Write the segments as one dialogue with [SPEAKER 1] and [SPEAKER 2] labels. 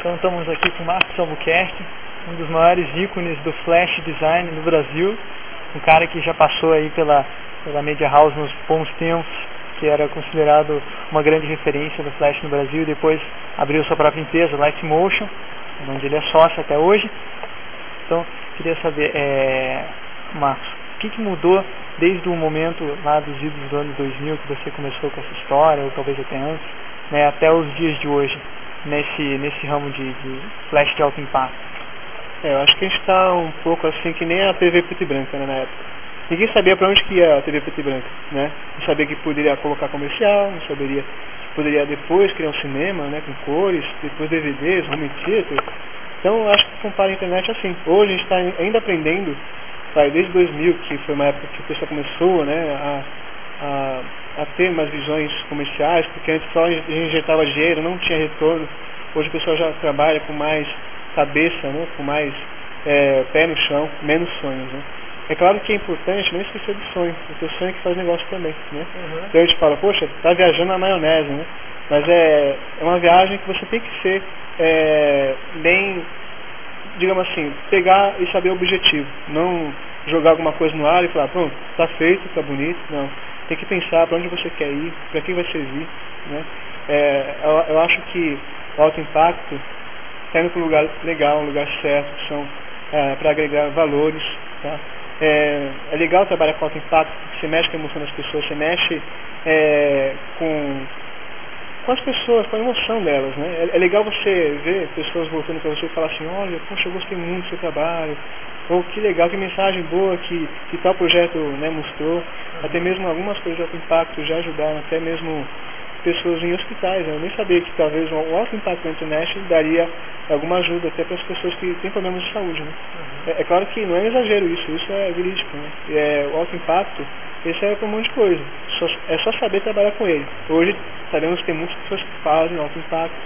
[SPEAKER 1] Então estamos aqui com Marcos Albuquerque, um dos maiores ícones do flash design no Brasil, um cara que já passou aí pela, pela Media House nos bons tempos, que era considerado uma grande referência do flash no Brasil, e depois abriu sua própria empresa, Light Motion, onde ele é sócio até hoje. Então, queria saber, é, Marcos, o que, que mudou desde o momento lá dos idos do ano 2000 que você começou com essa história, ou talvez até antes, né, até os dias de hoje? Nesse, nesse ramo de, de flash de alto impacto?
[SPEAKER 2] É, eu acho que a gente está um pouco assim que nem a TV preto e branca né, na época. Ninguém sabia para onde que ia a TV preto e branca, né? Não sabia que poderia colocar comercial, não saberia poderia depois criar um cinema, né, com cores, depois DVDs, home theater. Então, eu acho que compara a internet assim. Hoje a gente está ainda aprendendo, vai, desde 2000, que foi uma época que o pessoal começou, né, a, a a ter mais visões comerciais, porque antes só injetava dinheiro, não tinha retorno. Hoje o pessoal já trabalha com mais cabeça, né, com mais é, pé no chão, menos sonhos. Né. É claro que é importante não esquecer do sonho, porque o sonho é que faz negócio também. Né? Uhum. Então a gente fala, poxa, tá viajando na maionese, né? Mas é, é uma viagem que você tem que ser é, bem, digamos assim, pegar e saber o objetivo. Não jogar alguma coisa no ar e falar, pronto, tá feito, tá bonito. Não tem que pensar para onde você quer ir, para quem vai servir. Né? É, eu, eu, acho que o alto impacto está indo para um lugar legal, um lugar certo, são é, para agregar valores. Tá? É, é, legal trabalhar com alto impacto, porque você mexe com a emoção das pessoas, você mexe é, com, com as pessoas, com a emoção delas. Né? É, é legal você ver pessoas voltando para você e falar assim, olha, poxa, eu gostei muito do seu trabalho, ou que legal, que mensagem boa que, que tal projeto né, mostrou. Até mesmo algumas coisas de impacto já ajudaram, até mesmo pessoas em hospitais. Né? Eu nem sabia que talvez um alto impacto na internet daria alguma ajuda até para as pessoas que têm problemas de saúde. Né? Uhum. É, é, claro que não é exagero isso, isso é verídico. Né? É, o alto impacto, esse é para um monte de coisa. Só, é só saber trabalhar com ele. Hoje sabemos que tem muitas pessoas que fazem alto impacto,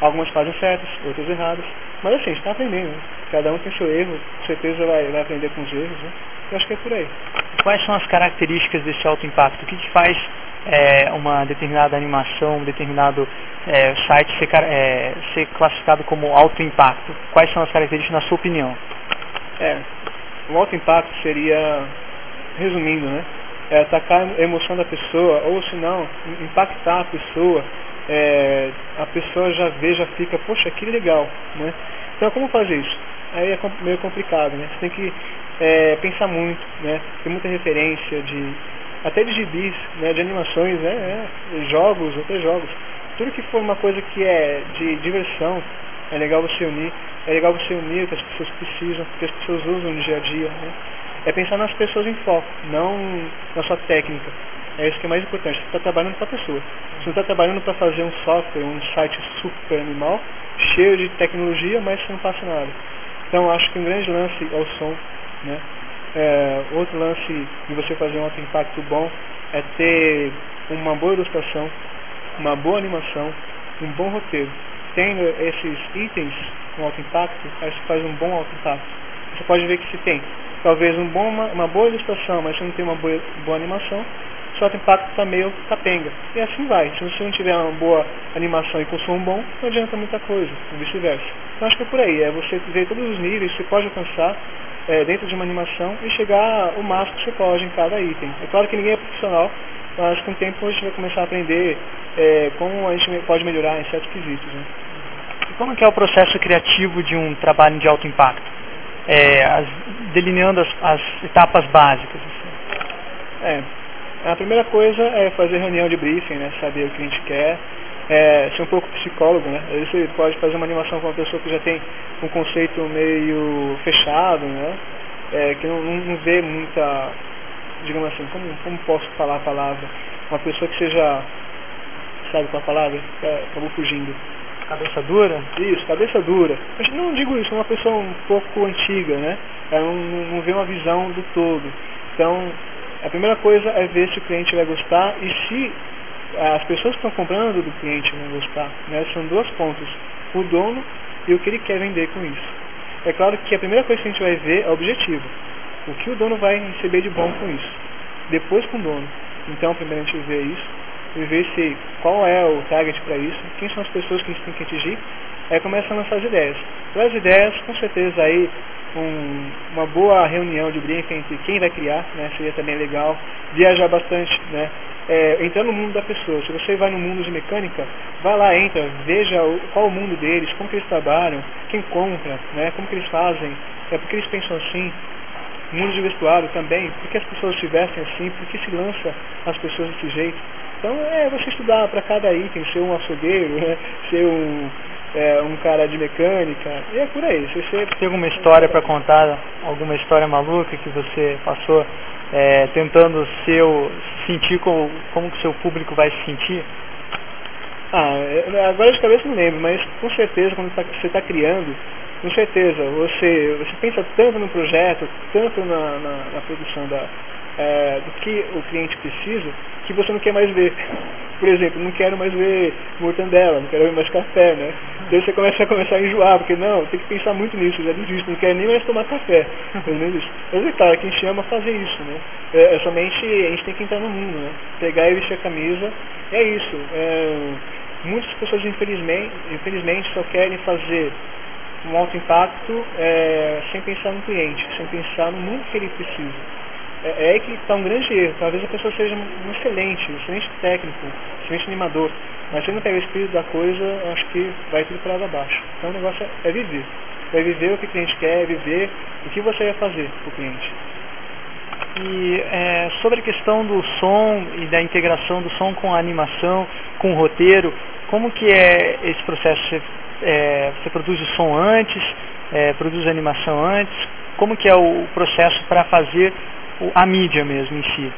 [SPEAKER 2] algumas fazem certas, outras erradas. Mas assim, a gente está aprendendo. Né? Cada um tem seu erro, com certeza vai, vai aprender com os erros. Né? Eu acho que é por aí.
[SPEAKER 1] Quais são as características desse alto impacto? O que, que faz é, uma determinada animação, um determinado é, site ser, é, ser, classificado como alto impacto? Quais são as características na sua opinião?
[SPEAKER 2] É, o alto impacto seria, resumindo, né, é atacar a emoção da pessoa, ou se não, impactar a pessoa, é, a pessoa já vê, já fica, poxa, que legal, né? Então como fazer isso? Aí é meio complicado, né? Você tem que é, pensar muito, né? Tem muita referência de até de gibis, né? De animações, né? É, jogos, até jogos. Tudo que for uma coisa que é de diversão, é legal você unir. É legal você unir o que as pessoas precisam, que as pessoas usam no dia a dia. Né? É pensar nas pessoas em foco, não na sua técnica. É isso que é mais importante. Você está trabalhando para a pessoa. Você não está trabalhando para fazer um software, um site super animal, cheio de tecnologia, mas você não passa nada. Então acho que um grande lance é o som. Né? É, outro lance de você fazer um impacto bom é ter uma boa ilustração, uma boa animação, um bom roteiro. Tendo esses itens com alto impacto, aí você faz um bom alto impacto. Você pode ver que se tem talvez um bom, uma, uma boa ilustração, mas se não tem uma boa, boa animação, alto impacto está meio capenga. E assim vai. Se você não tiver uma boa animação e consumo bom, não adianta muita coisa, e vice-versa. Então acho que é por aí, é você ver todos os níveis que você pode alcançar é, dentro de uma animação e chegar o máximo que você pode em cada item. É claro que ninguém é profissional, mas com o tempo a gente vai começar a aprender é, como a gente pode melhorar em certos quesitos. Né?
[SPEAKER 1] E como é o processo criativo de um trabalho de alto impacto? É, as, delineando as, as, etapas básicas. Assim.
[SPEAKER 2] É, a primeira coisa é fazer reunião de briefing, né, saber o que a gente quer, é, ser um pouco psicólogo, né? Você pode fazer uma animação com uma pessoa que já tem um conceito meio fechado, né? É, que não, não, vê muita, digamos assim, como, como posso falar a palavra? Uma pessoa que seja, sabe qual a palavra? É, acabou fugindo.
[SPEAKER 1] Cabeça dura?
[SPEAKER 2] Isso, cabeça dura. Mas não digo isso, uma pessoa um pouco antiga, né? Ela não, não vê uma visão do todo. Então, a primeira coisa é ver se o cliente vai gostar e se as pessoas que estão comprando do cliente vão gostar. Né? São duas pontos, o dono e o que ele quer vender com isso. É claro que a primeira coisa que a gente vai ver é o objetivo. O que o dono vai receber de bom com isso. Depois com o dono. Então, primeiro a gente vê isso, e ver se qual é o target para isso, quem são as pessoas que a gente tem que atingir Aí começa a lançar as ideias. Então as ideias, com certeza aí um, uma boa reunião de briefing entre quem vai criar, né, seria também legal, viajar bastante, né, é, entrar no mundo da pessoa. Se você vai no mundo de mecânica, vai lá, entra, veja o, qual o mundo deles, como que eles trabalham, quem compra, né, como que eles fazem, é porque eles pensam assim. Mundo de vestuário também, por que as pessoas se vestem assim, por que se lança as pessoas desse jeito. Então é você estudar para cada item, ser um açougueiro, né, ser um, é, um cara de mecânica, e é por aí. Você
[SPEAKER 1] tem alguma história para contar, alguma história maluca que você passou é, tentando seu, sentir como, como que seu público vai se sentir?
[SPEAKER 2] Ah, é, agora de cabeça não lembro, mas com certeza quando tá, você está criando, com certeza, você, você pensa tanto no projeto, tanto na, na, na produção da, é, do que o cliente precisa, que você não quer mais ver. Por exemplo, não quero mais ver mortandela, não quero ver mais café, né? Então você começa a começar a enjoar, porque não, tem que pensar muito nisso, já desisto, não quero nem mais tomar café. Pelo menos isso. Mas é claro, quem chama a fazer isso, né? É, é, somente a gente tem que entrar no mundo, né? Pegar e vestir a camisa, é isso. É, muitas pessoas infelizmente, infelizmente só querem fazer um alto impacto é, sem pensar no cliente, sem pensar no mundo que ele precisa. É, é aí que está um grande erro. Talvez a pessoa seja um excelente, um excelente técnico, um excelente animador, mas se não pega o espírito da coisa, acho que vai tudo para lá abaixo. Então o negócio é, é viver. É viver o que o cliente quer, é viver o que você vai fazer para o cliente.
[SPEAKER 1] E é, sobre a questão do som e da integração do som com a animação, com o roteiro, como que é esse processo? Você, é, você produz o som antes, é, produz a animação antes? Como que é o processo para fazer a mídia mesmo em si?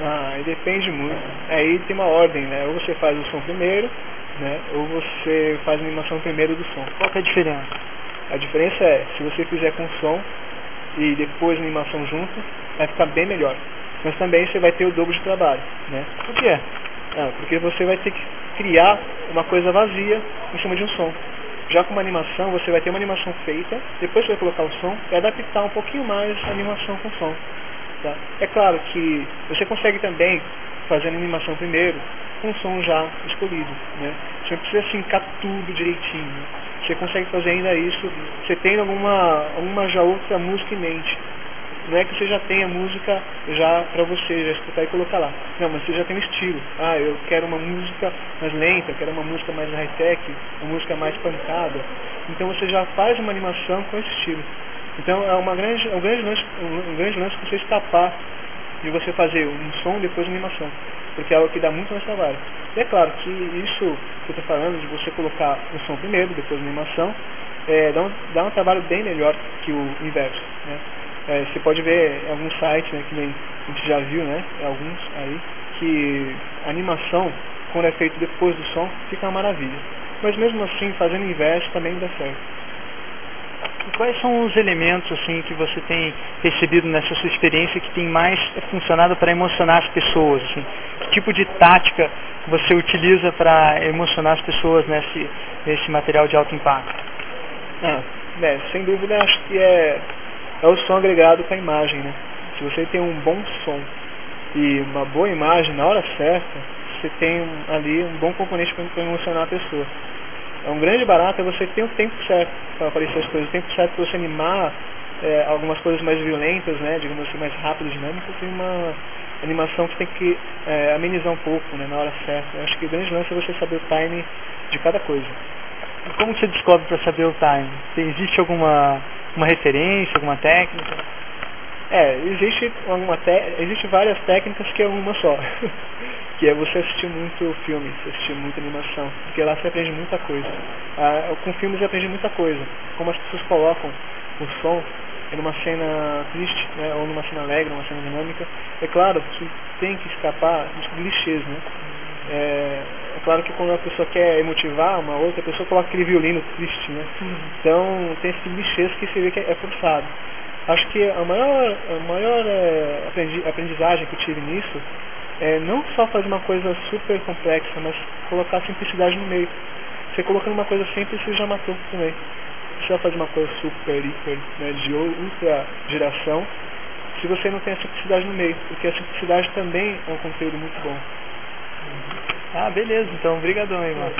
[SPEAKER 2] Ah, depende muito. Aí tem uma ordem, né? Ou você faz o som primeiro, né? Ou você faz a animação primeiro do som.
[SPEAKER 1] Qual é a diferença?
[SPEAKER 2] A diferença é, se você fizer com som e depois a animação junto, vai ficar bem melhor. Mas também você vai ter o dobro de trabalho, né?
[SPEAKER 1] Por quê?
[SPEAKER 2] Ah, porque você vai ter que criar uma coisa vazia em cima de um som. Já com uma animação, você vai ter uma animação feita, depois você vai colocar o som e adaptar um pouquinho mais a animação com o som. Tá? É claro que você consegue também fazer a animação primeiro com o som já escolhido. Né? Você não precisa sincar tudo direitinho. Você consegue fazer ainda isso, você tem alguma, alguma já outra música em mente. Não é que você já tenha música já para você já escutar e colocar lá. Não, mas você já tem um estilo. Ah, eu quero uma música mais lenta, quero uma música mais high-tech, uma música mais pancada. Então você já faz uma animação com esse estilo. Então é uma grande, um, grande lance, um, um grande lance você escapar de você fazer um som depois uma animação. Porque é algo que dá muito mais trabalho. E é claro que isso que eu estou falando, de você colocar o som primeiro, depois a animação, é, dá, um, dá um trabalho bem melhor que o inverso. Né? É, você pode ver em alguns sites, né, que nem a gente já viu, né, alguns aí, que a animação, quando é feito depois do som, fica uma maravilha. Mas mesmo assim, fazendo inverso também dá certo.
[SPEAKER 1] E quais são os elementos assim que você tem percebido nessa sua experiência que tem mais funcionado para emocionar as pessoas? Assim? Que tipo de tática você utiliza para emocionar as pessoas nesse, nesse material de alto impacto?
[SPEAKER 2] Ah, é, sem dúvida acho que é é o som agregado com a imagem, né? Se você tem um bom som e uma boa imagem na hora certa, você tem ali um bom componente para emocionar a pessoa. É um grande barato é você ter o tempo certo para aparecer as coisas, o tempo certo para você animar é, algumas coisas mais violentas, né, digamos assim, mais rápidas, dinâmicas, e uma animação que tem que é, amenizar um pouco né, na hora certa. Eu acho que o grande lance é você saber o time de cada coisa.
[SPEAKER 1] Como você descobre para saber o time? Existe alguma uma referência, alguma técnica?
[SPEAKER 2] É, existe, alguma existe várias técnicas que é uma só. que é você assistir muito filme, assistir muita animação. Porque lá você aprende muita coisa. Ah, com filmes você aprende muita coisa. Como as pessoas colocam o som numa cena triste, né, ou numa cena alegre, numa cena dinâmica. É claro que tem que escapar dos clichês, né? É, é claro que quando a pessoa quer motivar uma outra, a pessoa coloca aquele violino triste, né? Uhum. Então tem esse clichês que você vê que é forçado. Acho que a maior, a maior é, aprendizagem que eu tive nisso é não só fazer uma coisa super complexa, mas colocar simplicidade no meio. Você colocando uma coisa simples, você já matou também. Você vai fazer uma coisa super, hiper, né, de ultra geração, se você não tem a simplicidade no meio, porque a simplicidade também é um conteúdo muito bom.
[SPEAKER 1] Ah, beleza, então, obrigadão aí, mano.